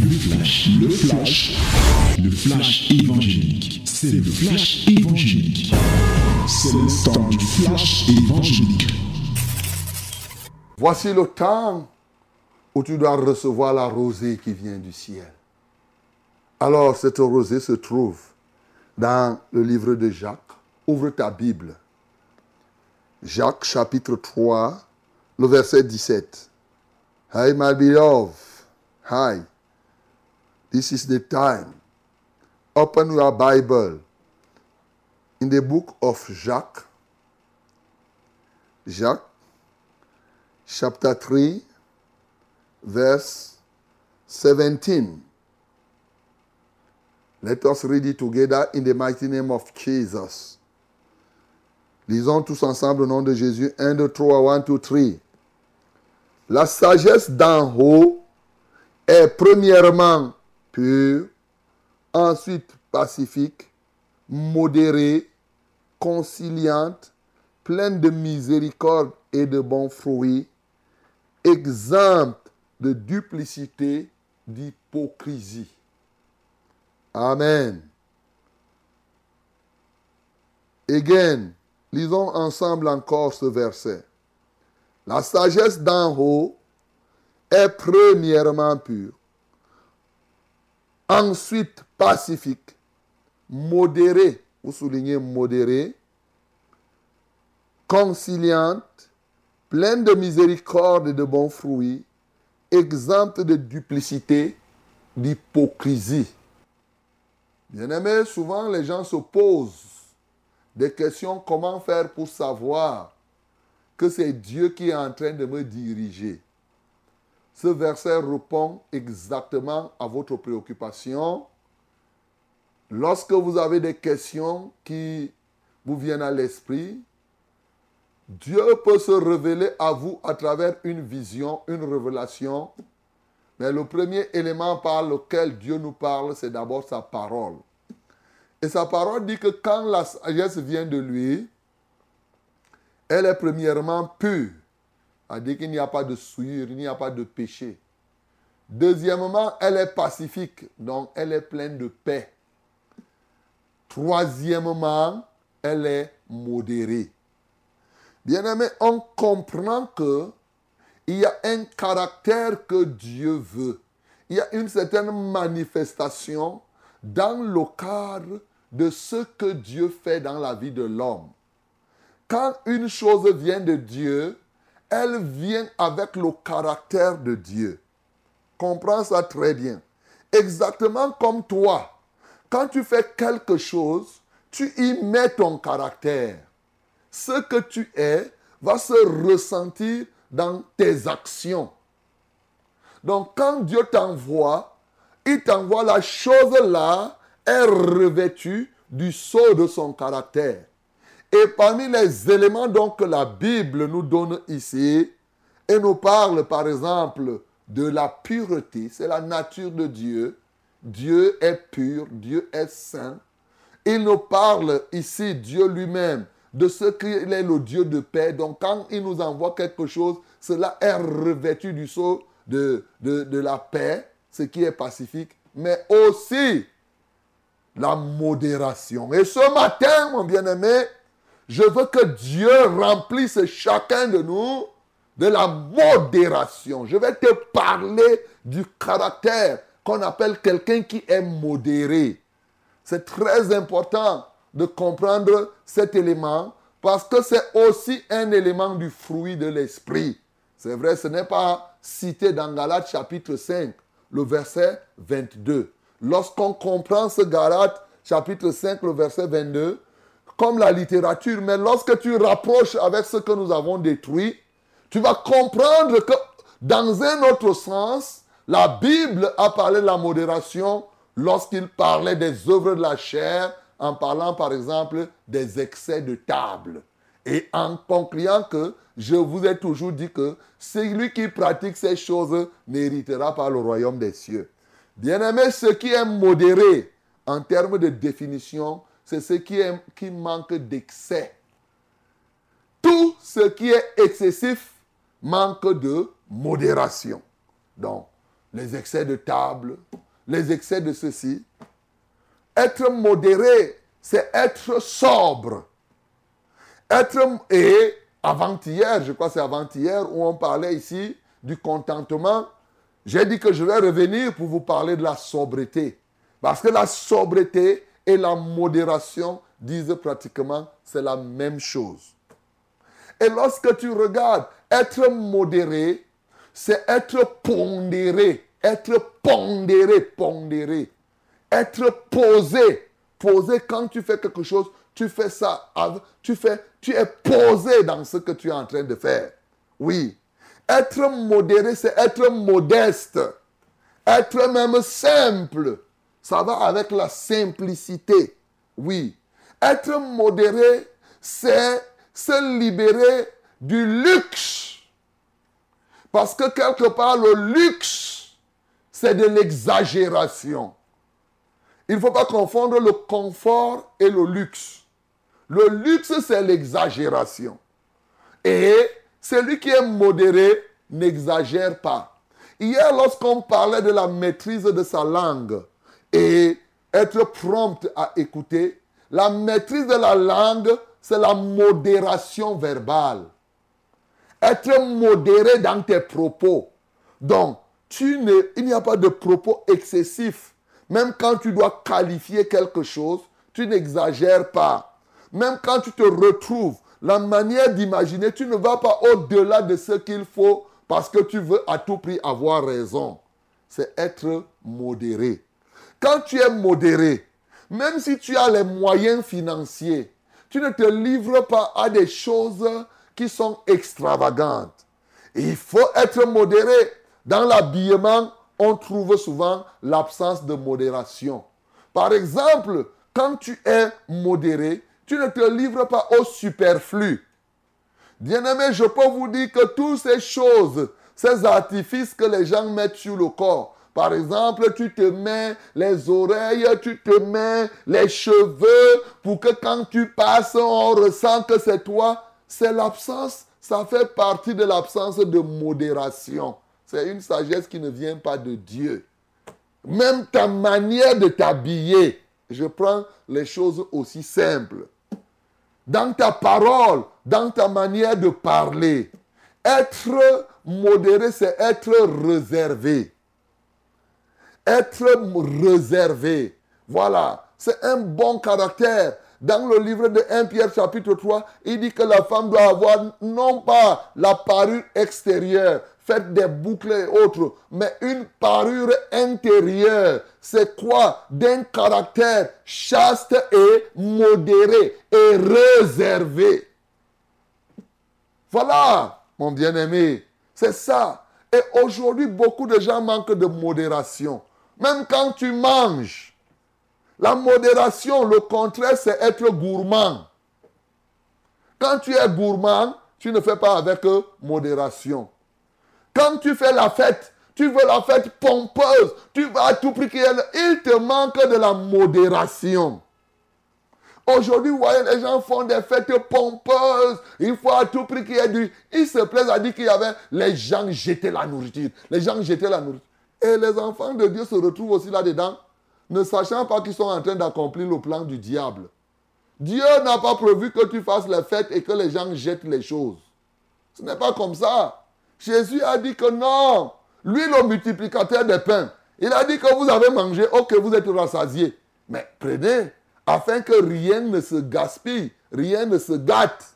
Le flash, le flash, le flash évangélique. C'est le flash évangélique. C'est le temps du flash évangélique. Voici le temps où tu dois recevoir la rosée qui vient du ciel. Alors cette rosée se trouve dans le livre de Jacques. Ouvre ta Bible. Jacques chapitre 3, le verset 17. Hi my beloved. Hi. This is the time. Open your Bible in the book of Jacques. Jacques chapter 3 verse 17. Let us read it together in the mighty name of Jesus. Lisons tous ensemble au nom de Jésus. 1, 2, 3, 1, 2, 3. La sagesse d'en haut est premièrement pure, ensuite pacifique, modérée, conciliante, pleine de miséricorde et de bons fruits, exempte de duplicité, d'hypocrisie. Amen. Again, lisons ensemble encore ce verset. La sagesse d'en haut est premièrement pure, ensuite pacifique, modérée, vous soulignez modérée, conciliante, pleine de miséricorde et de bons fruits, exempte de duplicité, d'hypocrisie. Bien aimé, souvent les gens se posent des questions. Comment faire pour savoir que c'est Dieu qui est en train de me diriger? Ce verset répond exactement à votre préoccupation. Lorsque vous avez des questions qui vous viennent à l'esprit, Dieu peut se révéler à vous à travers une vision, une révélation. Mais le premier élément par lequel Dieu nous parle, c'est d'abord sa parole. Et sa parole dit que quand la sagesse vient de lui, elle est premièrement pure. Elle dit qu'il n'y a pas de souillure, il n'y a pas de péché. Deuxièmement, elle est pacifique, donc elle est pleine de paix. Troisièmement, elle est modérée. Bien aimé, on comprend que il y a un caractère que Dieu veut. Il y a une certaine manifestation dans le cadre de ce que Dieu fait dans la vie de l'homme. Quand une chose vient de Dieu, elle vient avec le caractère de Dieu. Comprends ça très bien. Exactement comme toi. Quand tu fais quelque chose, tu y mets ton caractère. Ce que tu es va se ressentir dans tes actions. Donc quand Dieu t'envoie, il t'envoie la chose là, est revêtue du sceau de son caractère. Et parmi les éléments donc que la Bible nous donne ici, et nous parle par exemple de la pureté, c'est la nature de Dieu. Dieu est pur, Dieu est saint. Il nous parle ici, Dieu lui-même, de ce qu'il est le Dieu de paix. Donc quand il nous envoie quelque chose, cela est revêtu du sceau de, de, de la paix, ce qui est pacifique, mais aussi la modération. Et ce matin, mon bien-aimé, je veux que Dieu remplisse chacun de nous de la modération. Je vais te parler du caractère qu'on appelle quelqu'un qui est modéré. C'est très important de comprendre cet élément parce que c'est aussi un élément du fruit de l'esprit. C'est vrai, ce n'est pas cité dans Galates chapitre 5, le verset 22. Lorsqu'on comprend ce Galates chapitre 5, le verset 22, comme la littérature, mais lorsque tu rapproches avec ce que nous avons détruit, tu vas comprendre que dans un autre sens, la Bible a parlé de la modération lorsqu'il parlait des œuvres de la chair, en parlant par exemple des excès de table. Et en concluant que je vous ai toujours dit que celui qui pratique ces choses n'héritera pas le royaume des cieux. Bien-aimé, ce qui est modéré en termes de définition, c'est ce qui, manque d'excès. Tout ce qui est excessif manque de modération. Donc, les excès de table, les excès de ceci. Être modéré, c'est être sobre. Être, et avant-hier, je crois que c'est avant-hier, où on parlait ici du contentement, j'ai dit que je vais revenir pour vous parler de la sobriété. Parce que la sobriété et la modération disent pratiquement c'est la même chose. Et lorsque tu regardes, être modéré, c'est être pondéré, être pondéré, pondéré, être posé. Posé quand tu fais quelque chose, tu fais ça, tu fais, tu es posé dans ce que tu es en train de faire. Oui. Être modéré, c'est être modeste. Être même simple. Ça va avec la simplicité. Oui. Être modéré, c'est se libérer du luxe. Parce que quelque part, le luxe, c'est de l'exagération. Il ne faut pas confondre le confort et le luxe. Le luxe, c'est l'exagération. Et celui qui est modéré n'exagère pas. Hier, lorsqu'on parlait de la maîtrise de sa langue et être prompt à écouter, la maîtrise de la langue, c'est la modération verbale. Être modéré dans tes propos. Donc, tu il n'y a pas de propos excessifs. Même quand tu dois qualifier quelque chose, tu n'exagères pas. Même quand tu te retrouves, la manière d'imaginer, tu ne vas pas au-delà de ce qu'il faut parce que tu veux à tout prix avoir raison. C'est être modéré. Quand tu es modéré, même si tu as les moyens financiers, tu ne te livres pas à des choses qui sont extravagantes. il faut être modéré. Dans l'habillement, on trouve souvent l'absence de modération. Par exemple, quand tu es modéré, tu ne te livres pas au superflu. Bien-aimé, je peux vous dire que toutes ces choses, ces artifices que les gens mettent sur le corps, par exemple, tu te mets les oreilles, tu te mets les cheveux pour que quand tu passes, on ressent que c'est toi. C'est l'absence, ça fait partie de l'absence de modération. C'est une sagesse qui ne vient pas de Dieu. Même ta manière de t'habiller, je prends les choses aussi simples. Dans ta parole, dans ta manière de parler, être modéré, c'est être réservé être réservé? Voilà, c'est un bon caractère. Dans le livre de 1 Pierre chapitre 3, il dit que la femme doit avoir non pas la parure extérieure, faite des boucles et autres, mais une parure intérieure. C'est quoi? D'un caractère chaste et modéré et réservé. Voilà, mon bien-aimé, c'est ça. Et aujourd'hui, beaucoup de gens manquent de modération. Même quand tu manges, la modération, le contraire, c'est être gourmand. Quand tu es gourmand, tu ne fais pas avec modération. Quand tu fais la fête, tu veux la fête pompeuse, tu vas à tout prix qu'il Il te manque de la modération. Aujourd'hui, vous voyez, les gens font des fêtes pompeuses. Il faut à tout prix qu'il y ait du... Ils se plaisent à dire qu'il y avait... Les gens jetaient la nourriture. Les gens jetaient la nourriture. Et les enfants de Dieu se retrouvent aussi là-dedans, ne sachant pas qu'ils sont en train d'accomplir le plan du diable. Dieu n'a pas prévu que tu fasses les fêtes et que les gens jettent les choses. Ce n'est pas comme ça. Jésus a dit que non. Lui, le multiplicateur des pains, il a dit que vous avez mangé, ok, vous êtes rassasié. Mais prenez, afin que rien ne se gaspille, rien ne se gâte.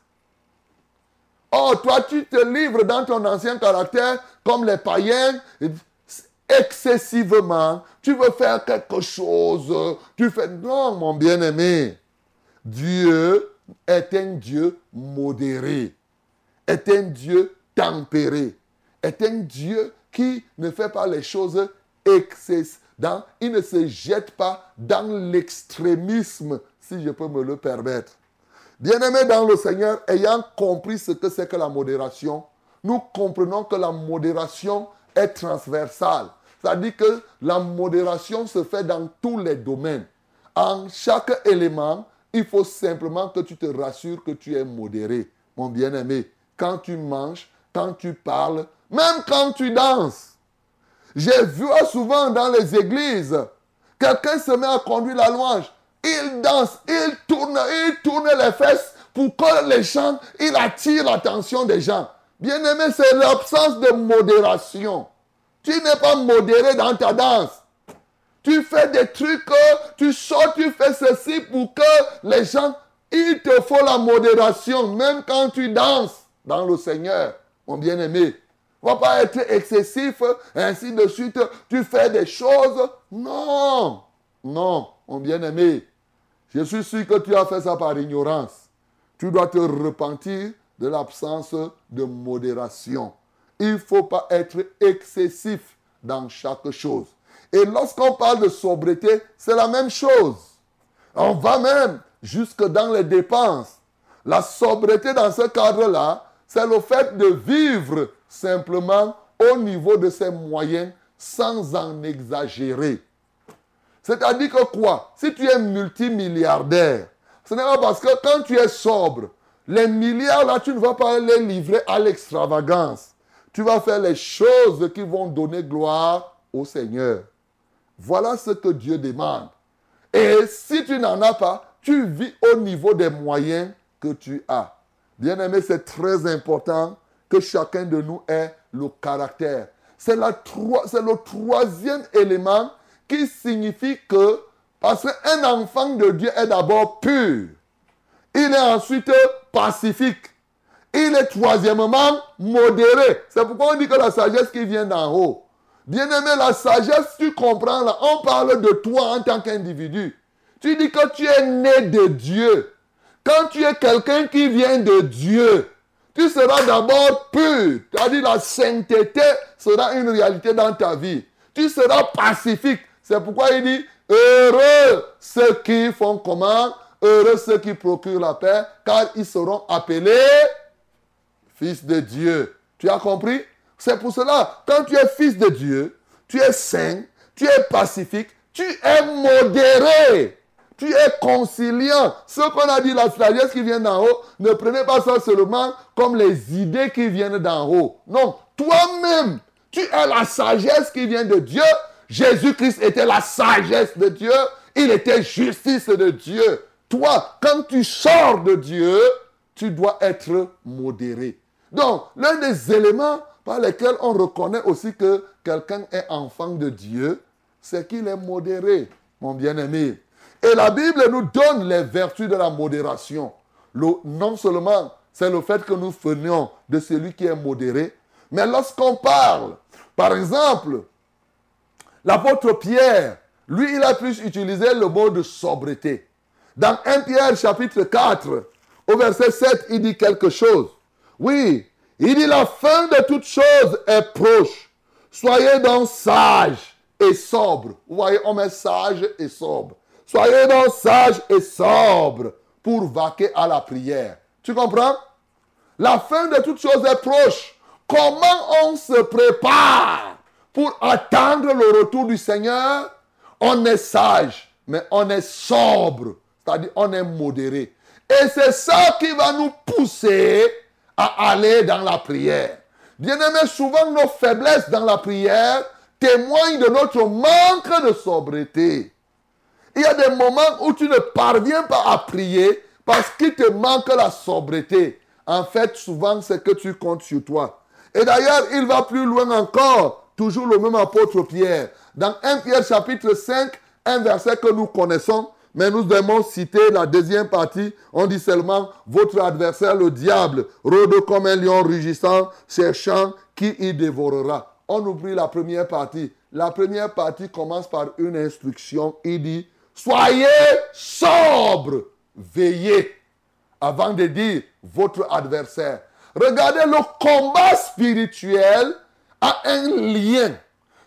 Oh, toi, tu te livres dans ton ancien caractère comme les païens excessivement, tu veux faire quelque chose, tu fais... Non, mon bien-aimé, Dieu est un Dieu modéré, est un Dieu tempéré, est un Dieu qui ne fait pas les choses excessives. il ne se jette pas dans l'extrémisme, si je peux me le permettre. Bien-aimé dans le Seigneur, ayant compris ce que c'est que la modération, nous comprenons que la modération est transversale. C'est-à-dire que la modération se fait dans tous les domaines. En chaque élément, il faut simplement que tu te rassures que tu es modéré, mon bien-aimé. Quand tu manges, quand tu parles, même quand tu danses. J'ai vu souvent dans les églises, quelqu'un se met à conduire la louange. Il danse, il tourne, il tourne les fesses pour que les gens, il attire l'attention des gens. Bien aimé, c'est l'absence de modération. Tu n'es pas modéré dans ta danse. Tu fais des trucs, tu sors, tu fais ceci pour que les gens, il te faut la modération, même quand tu danses dans le Seigneur, mon bien-aimé. ne va pas être excessif, ainsi de suite, tu fais des choses. Non, non, mon bien-aimé. Je suis sûr que tu as fait ça par ignorance. Tu dois te repentir de l'absence de modération. Il ne faut pas être excessif dans chaque chose. Et lorsqu'on parle de sobriété, c'est la même chose. On va même jusque dans les dépenses. La sobriété dans ce cadre-là, c'est le fait de vivre simplement au niveau de ses moyens sans en exagérer. C'est-à-dire que quoi? Si tu es multimilliardaire, ce n'est pas parce que quand tu es sobre, les milliards là, tu ne vas pas les livrer à l'extravagance. Tu vas faire les choses qui vont donner gloire au Seigneur. Voilà ce que Dieu demande. Et si tu n'en as pas, tu vis au niveau des moyens que tu as. Bien aimé, c'est très important que chacun de nous ait le caractère. C'est le troisième élément qui signifie que, parce qu'un enfant de Dieu est d'abord pur, il est ensuite pacifique, il est troisièmement modéré. C'est pourquoi on dit que la sagesse qui vient d'en haut, Bien-aimé, la sagesse, tu comprends là, on parle de toi en tant qu'individu. Tu dis que tu es né de Dieu. Quand tu es quelqu'un qui vient de Dieu, tu seras d'abord pur. C'est-à-dire la sainteté sera une réalité dans ta vie. Tu seras pacifique. C'est pourquoi il dit, heureux ceux qui font comment? Heureux ceux qui procurent la paix, car ils seront appelés fils de Dieu. Tu as compris? C'est pour cela, quand tu es fils de Dieu, tu es saint, tu es pacifique, tu es modéré, tu es conciliant. Ce qu'on a dit, la sagesse qui vient d'en haut, ne prenez pas ça seulement comme les idées qui viennent d'en haut. Non, toi-même, tu es la sagesse qui vient de Dieu. Jésus-Christ était la sagesse de Dieu. Il était justice de Dieu. Toi, quand tu sors de Dieu, tu dois être modéré. Donc, l'un des éléments par lesquels on reconnaît aussi que quelqu'un est enfant de Dieu, c'est qu'il est modéré, mon bien-aimé. Et la Bible nous donne les vertus de la modération. non seulement c'est le fait que nous fenions de celui qui est modéré, mais lorsqu'on parle, par exemple, l'apôtre Pierre, lui, il a plus utilisé le mot de sobriété. Dans 1 Pierre chapitre 4, au verset 7, il dit quelque chose. Oui, il dit la fin de toute chose est proche. Soyez donc sages et sobres. Vous voyez, on met sage et sobre. Soyez donc sages et sobres pour vaquer à la prière. Tu comprends? La fin de toute chose est proche. Comment on se prépare pour attendre le retour du Seigneur? On est sage, mais on est sobre. C'est-à-dire on est modéré. Et c'est ça qui va nous pousser à aller dans la prière. Bien-aimés, souvent nos faiblesses dans la prière témoignent de notre manque de sobriété. Il y a des moments où tu ne parviens pas à prier parce qu'il te manque la sobriété. En fait, souvent, c'est que tu comptes sur toi. Et d'ailleurs, il va plus loin encore, toujours le même apôtre Pierre. Dans 1 Pierre chapitre 5, un verset que nous connaissons, mais nous devons citer la deuxième partie. On dit seulement, votre adversaire, le diable, rôde comme un lion rugissant, cherchant qui y dévorera. On oublie la première partie. La première partie commence par une instruction. Il dit, soyez sobre, veillez, avant de dire votre adversaire. Regardez, le combat spirituel a un lien.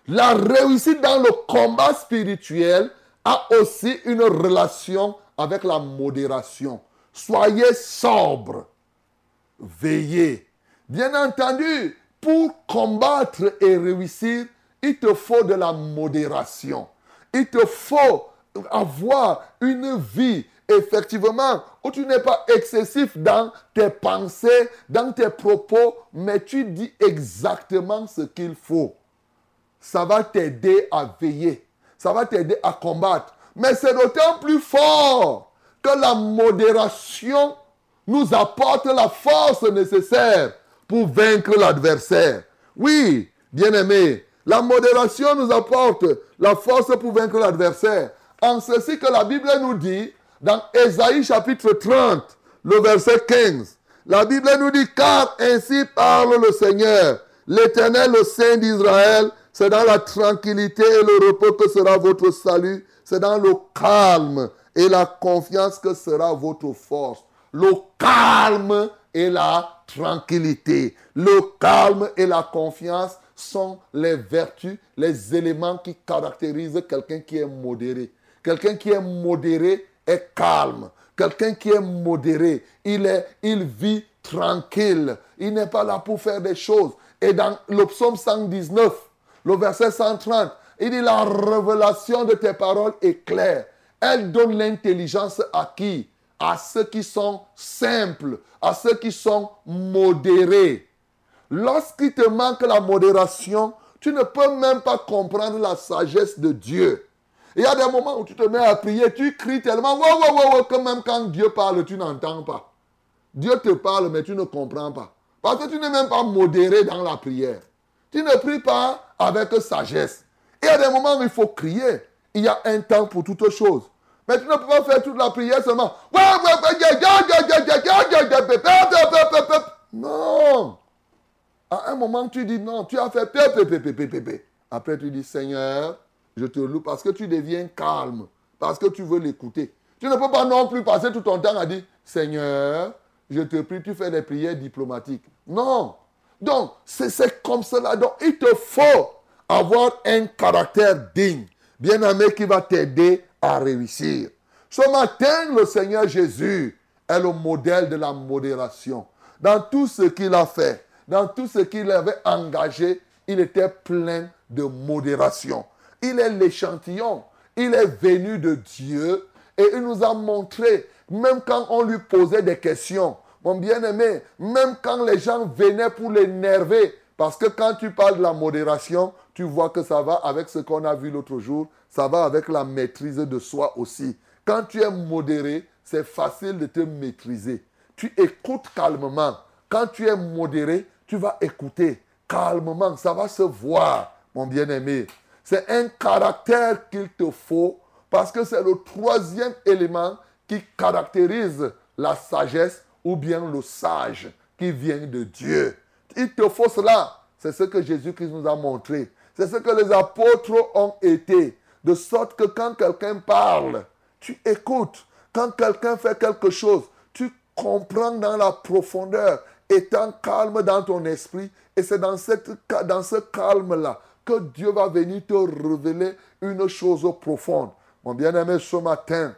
La réussite dans le combat spirituel a aussi une relation avec la modération. Soyez sobre, veillez. Bien entendu, pour combattre et réussir, il te faut de la modération. Il te faut avoir une vie, effectivement, où tu n'es pas excessif dans tes pensées, dans tes propos, mais tu dis exactement ce qu'il faut. ça va t'aider à veiller. Ça va t'aider à combattre. Mais c'est d'autant plus fort que la modération nous apporte la force nécessaire pour vaincre l'adversaire. Oui, bien-aimé, la modération nous apporte la force pour vaincre l'adversaire. En ceci que la Bible nous dit, dans Ésaïe chapitre 30, le verset 15, la Bible nous dit, car ainsi parle le Seigneur, l'Éternel, le Saint d'Israël, c'est dans la tranquillité et le repos que sera votre salut, c'est dans le calme et la confiance que sera votre force. Le calme et la tranquillité. Le calme et la confiance sont les vertus, les éléments qui caractérisent quelqu'un qui est modéré. Quelqu'un qui est modéré est calme. Quelqu'un qui est modéré, il, est, il vit tranquille. Il n'est pas là pour faire des choses. Et dans le psaume 119, le verset 130, il dit la révélation de tes paroles est claire. Elle donne l'intelligence à qui? À ceux qui sont simples, à ceux qui sont modérés. Lorsqu'il te manque la modération, tu ne peux même pas comprendre la sagesse de Dieu. Il y a des moments où tu te mets à prier, tu cries tellement, wow, wow, wow, que même quand Dieu parle, tu n'entends pas. Dieu te parle, mais tu ne comprends pas. Parce que tu n'es même pas modéré dans la prière. Tu ne pries pas avec sagesse. Il y a des moments où il faut crier. Il y a un temps pour toutes choses. Mais tu ne peux pas faire toute la prière seulement. Non. À un moment, tu dis non, tu as fait Après, tu dis Seigneur, je te loue parce que tu deviens calme, parce que tu veux l'écouter. Tu ne peux pas non plus passer tout ton temps à dire Seigneur, je te prie, tu fais des prières diplomatiques. Non. Donc, c'est comme cela. Donc, il te faut avoir un caractère digne, bien-aimé, qui va t'aider à réussir. Ce matin, le Seigneur Jésus est le modèle de la modération. Dans tout ce qu'il a fait, dans tout ce qu'il avait engagé, il était plein de modération. Il est l'échantillon. Il est venu de Dieu et il nous a montré, même quand on lui posait des questions, mon bien-aimé, même quand les gens venaient pour l'énerver, parce que quand tu parles de la modération, tu vois que ça va avec ce qu'on a vu l'autre jour, ça va avec la maîtrise de soi aussi. Quand tu es modéré, c'est facile de te maîtriser. Tu écoutes calmement. Quand tu es modéré, tu vas écouter calmement. Ça va se voir, mon bien-aimé. C'est un caractère qu'il te faut parce que c'est le troisième élément qui caractérise la sagesse ou bien le sage qui vient de Dieu. Il te faut cela. C'est ce que Jésus-Christ nous a montré. C'est ce que les apôtres ont été. De sorte que quand quelqu'un parle, tu écoutes. Quand quelqu'un fait quelque chose, tu comprends dans la profondeur, étant calme dans ton esprit. Et c'est dans, dans ce calme-là que Dieu va venir te révéler une chose profonde. Mon bien-aimé, ce matin,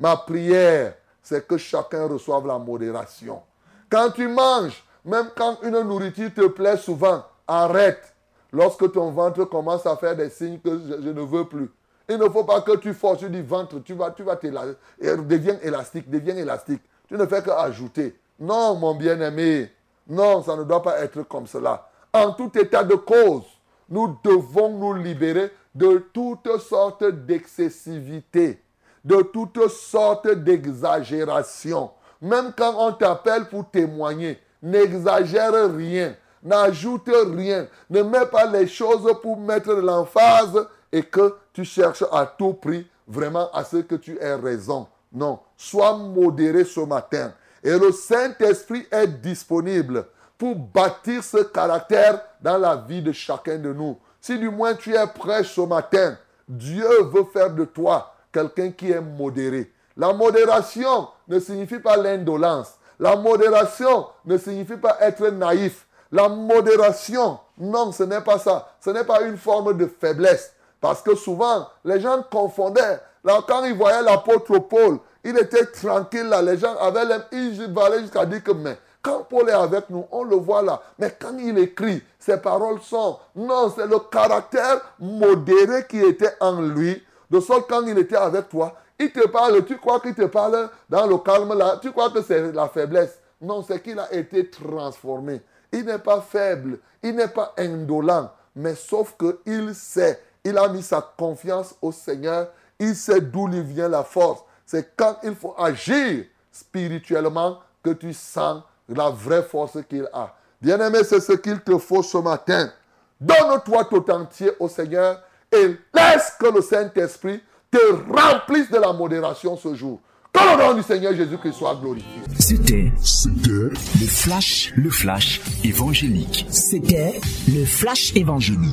ma prière, c'est que chacun reçoive la modération. Quand tu manges, même quand une nourriture te plaît souvent, arrête. Lorsque ton ventre commence à faire des signes que je, ne veux plus. Il ne faut pas que tu forces du ventre, tu vas, tu vas deviens élastique, deviens élastique. Tu ne fais qu'ajouter. Non, mon bien-aimé, non, ça ne doit pas être comme cela. En tout état de cause, nous devons nous libérer de toutes sortes d'excessivité, de toutes sortes d'exagération. Même quand on t'appelle pour témoigner, n'exagère rien, n'ajoute rien, ne mets pas les choses pour mettre l'emphase et que tu cherches à tout prix vraiment à ce que tu aies raison. Non, sois modéré ce matin. Et le Saint-Esprit est disponible pour bâtir ce caractère dans la vie de chacun de nous. Si du moins tu es prêt ce matin, Dieu veut faire de toi quelqu'un qui est modéré. La modération ne signifie pas l'indolence. La modération ne signifie pas être naïf. La modération, non, ce n'est pas ça. Ce n'est pas une forme de faiblesse. Parce que souvent, les gens confondaient. Là, quand ils voyaient l'apôtre Paul, il était tranquille là. Les gens avaient l'air, ils allaient jusqu'à dire que, mais quand Paul est avec nous, on le voit là. Mais quand il écrit, ses paroles sont... Non, c'est le caractère modéré qui était en lui. De sorte quand il était avec toi, il te parle, tu crois qu'il te parle dans le calme là, tu crois que c'est la faiblesse. Non, c'est qu'il a été transformé. Il n'est pas faible, il n'est pas indolent. mais sauf qu'il sait, il a mis sa confiance au Seigneur, il sait d'où lui vient la force. C'est quand il faut agir spirituellement que tu sens la vraie force qu'il a. Bien-aimé, c'est ce qu'il te faut ce matin. Donne-toi tout entier au Seigneur et laisse que le Saint-Esprit te remplisse de la modération ce jour. Que le nom du Seigneur Jésus-Christ soit glorifié. C'était le flash, le flash évangélique. C'était le flash évangélique.